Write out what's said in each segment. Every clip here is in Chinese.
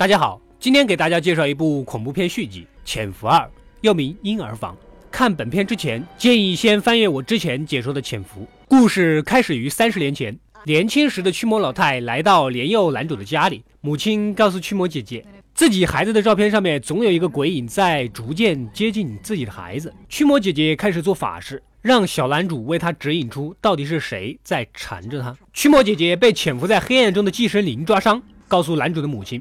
大家好，今天给大家介绍一部恐怖片续集《潜伏二》，又名《婴儿房》。看本片之前，建议先翻阅我之前解说的《潜伏》。故事开始于三十年前，年轻时的驱魔老太来到年幼男主的家里，母亲告诉驱魔姐姐，自己孩子的照片上面总有一个鬼影在逐渐接近自己的孩子。驱魔姐姐开始做法事，让小男主为她指引出到底是谁在缠着她。驱魔姐姐被潜伏在黑暗中的寄生灵抓伤。告诉男主的母亲，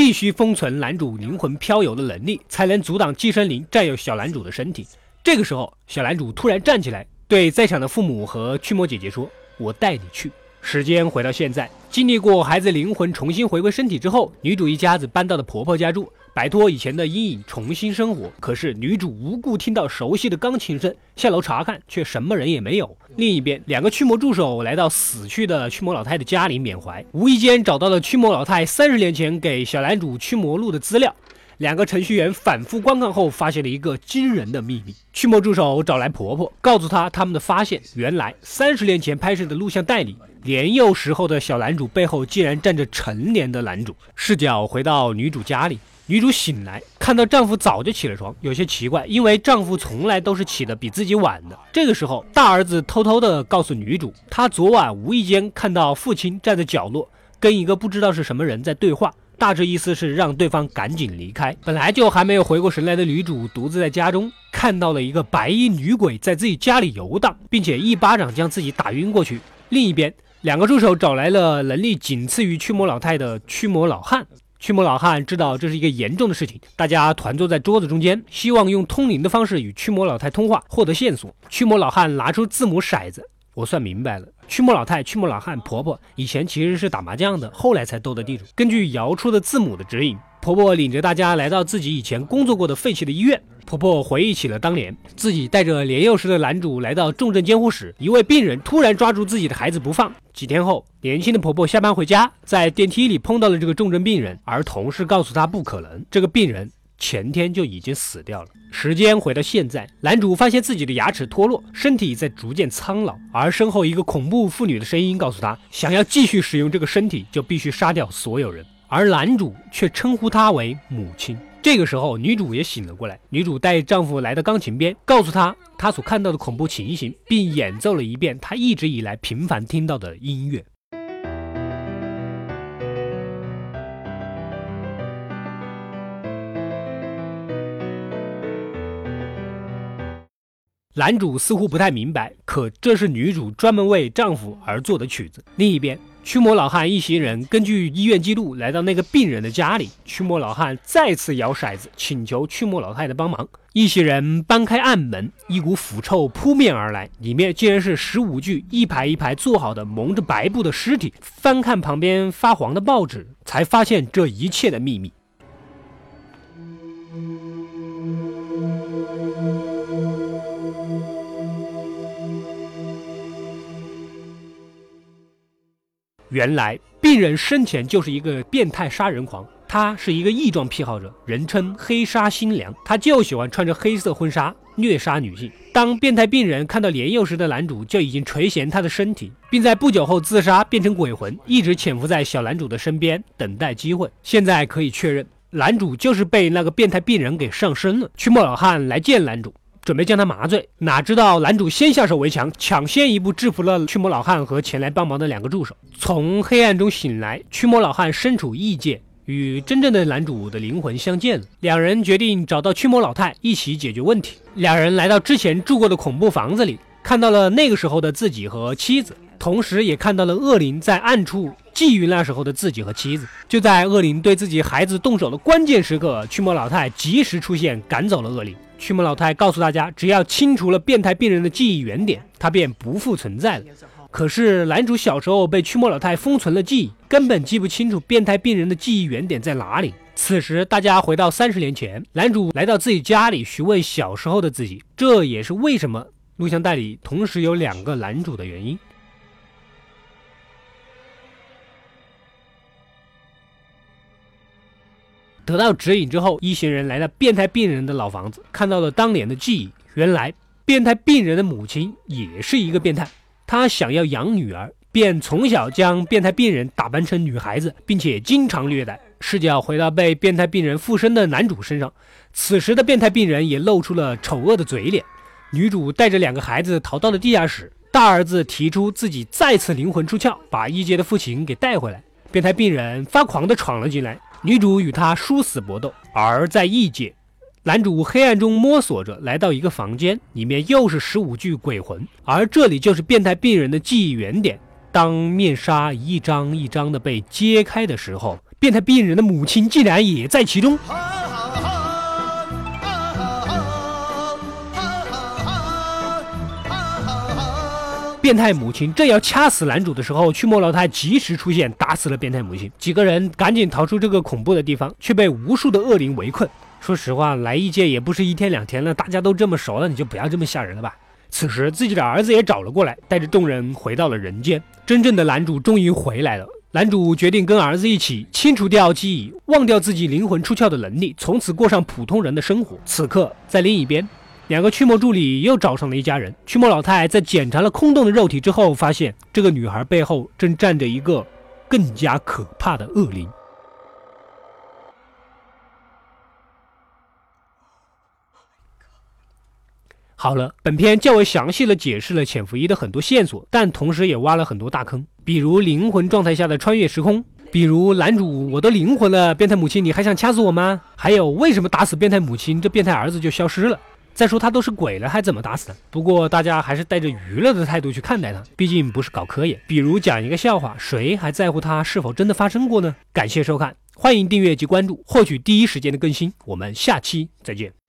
必须封存男主灵魂漂游的能力，才能阻挡寄生灵占有小男主的身体。这个时候，小男主突然站起来，对在场的父母和驱魔姐姐说：“我带你去。”时间回到现在，经历过孩子灵魂重新回归身体之后，女主一家子搬到了婆婆家住。摆脱以前的阴影，重新生活。可是女主无故听到熟悉的钢琴声，下楼查看，却什么人也没有。另一边，两个驱魔助手来到死去的驱魔老太的家里缅怀，无意间找到了驱魔老太三十年前给小男主驱魔录的资料。两个程序员反复观看后，发现了一个惊人的秘密。驱魔助手找来婆婆，告诉她他们的发现。原来三十年前拍摄的录像带里，年幼时候的小男主背后竟然站着成年的男主。视角回到女主家里。女主醒来，看到丈夫早就起了床，有些奇怪，因为丈夫从来都是起的比自己晚的。这个时候，大儿子偷偷的告诉女主，他昨晚无意间看到父亲站在角落，跟一个不知道是什么人在对话，大致意思是让对方赶紧离开。本来就还没有回过神来的女主，独自在家中看到了一个白衣女鬼在自己家里游荡，并且一巴掌将自己打晕过去。另一边，两个助手找来了能力仅次于驱魔老太的驱魔老汉。驱魔老汉知道这是一个严重的事情，大家团坐在桌子中间，希望用通灵的方式与驱魔老太通话，获得线索。驱魔老汉拿出字母骰子，我算明白了。驱魔老太、驱魔老汉、婆婆以前其实是打麻将的，后来才斗的地主。根据摇出的字母的指引，婆婆领着大家来到自己以前工作过的废弃的医院。婆婆回忆起了当年自己带着年幼时的男主来到重症监护室，一位病人突然抓住自己的孩子不放。几天后，年轻的婆婆下班回家，在电梯里碰到了这个重症病人，而同事告诉她不可能，这个病人前天就已经死掉了。时间回到现在，男主发现自己的牙齿脱落，身体在逐渐苍老，而身后一个恐怖妇女的声音告诉他，想要继续使用这个身体，就必须杀掉所有人，而男主却称呼她为母亲。这个时候，女主也醒了过来。女主带丈夫来到钢琴边，告诉他她所看到的恐怖情形，并演奏了一遍她一直以来频繁听到的音乐。男主似乎不太明白，可这是女主专门为丈夫而做的曲子。另一边。驱魔老汉一行人根据医院记录来到那个病人的家里，驱魔老汉再次摇骰子，请求驱魔老太的帮忙。一行人搬开暗门，一股腐臭扑面而来，里面竟然是十五具一排一排做好的蒙着白布的尸体。翻看旁边发黄的报纸，才发现这一切的秘密。原来病人生前就是一个变态杀人狂，他是一个异状癖好者，人称黑纱新娘。他就喜欢穿着黑色婚纱虐杀女性。当变态病人看到年幼时的男主，就已经垂涎他的身体，并在不久后自杀，变成鬼魂，一直潜伏在小男主的身边，等待机会。现在可以确认，男主就是被那个变态病人给上身了。驱魔老汉来见男主。准备将他麻醉，哪知道男主先下手为强，抢先一步制服了驱魔老汉和前来帮忙的两个助手。从黑暗中醒来，驱魔老汉身处异界，与真正的男主的灵魂相见了。两人决定找到驱魔老太一起解决问题。两人来到之前住过的恐怖房子里，看到了那个时候的自己和妻子，同时也看到了恶灵在暗处觊觎那时候的自己和妻子。就在恶灵对自己孩子动手的关键时刻，驱魔老太及时出现，赶走了恶灵。驱魔老太告诉大家，只要清除了变态病人的记忆原点，他便不复存在了。可是男主小时候被驱魔老太封存了记忆，根本记不清楚变态病人的记忆原点在哪里。此时，大家回到三十年前，男主来到自己家里询问小时候的自己，这也是为什么录像带里同时有两个男主的原因。得到指引之后，一行人来到变态病人的老房子，看到了当年的记忆。原来，变态病人的母亲也是一个变态，她想要养女儿，便从小将变态病人打扮成女孩子，并且经常虐待。视角回到被变态病人附身的男主身上，此时的变态病人也露出了丑恶的嘴脸。女主带着两个孩子逃到了地下室，大儿子提出自己再次灵魂出窍，把一阶的父亲给带回来。变态病人发狂地闯了进来，女主与他殊死搏斗。而在异界，男主黑暗中摸索着来到一个房间，里面又是十五具鬼魂，而这里就是变态病人的记忆原点。当面纱一张一张的被揭开的时候，变态病人的母亲竟然也在其中。变态母亲正要掐死男主的时候，驱魔老太及时出现，打死了变态母亲。几个人赶紧逃出这个恐怖的地方，却被无数的恶灵围困。说实话，来异界也不是一天两天了，大家都这么熟了，你就不要这么吓人了吧。此时，自己的儿子也找了过来，带着众人回到了人间。真正的男主终于回来了。男主决定跟儿子一起清除掉记忆，忘掉自己灵魂出窍的能力，从此过上普通人的生活。此刻，在另一边，两个驱魔助理又找上了一家人。驱魔老太在检查了空洞的肉体之后，发现这个女孩背后正站着一个更加可怕的恶灵。好了，本片较为详细的解释了潜伏一的很多线索，但同时也挖了很多大坑，比如灵魂状态下的穿越时空，比如男主我都灵魂了，变态母亲你还想掐死我吗？还有为什么打死变态母亲，这变态儿子就消失了？再说他都是鬼了，还怎么打死的？不过大家还是带着娱乐的态度去看待他，毕竟不是搞科研。比如讲一个笑话，谁还在乎他是否真的发生过呢？感谢收看，欢迎订阅及关注，获取第一时间的更新。我们下期再见。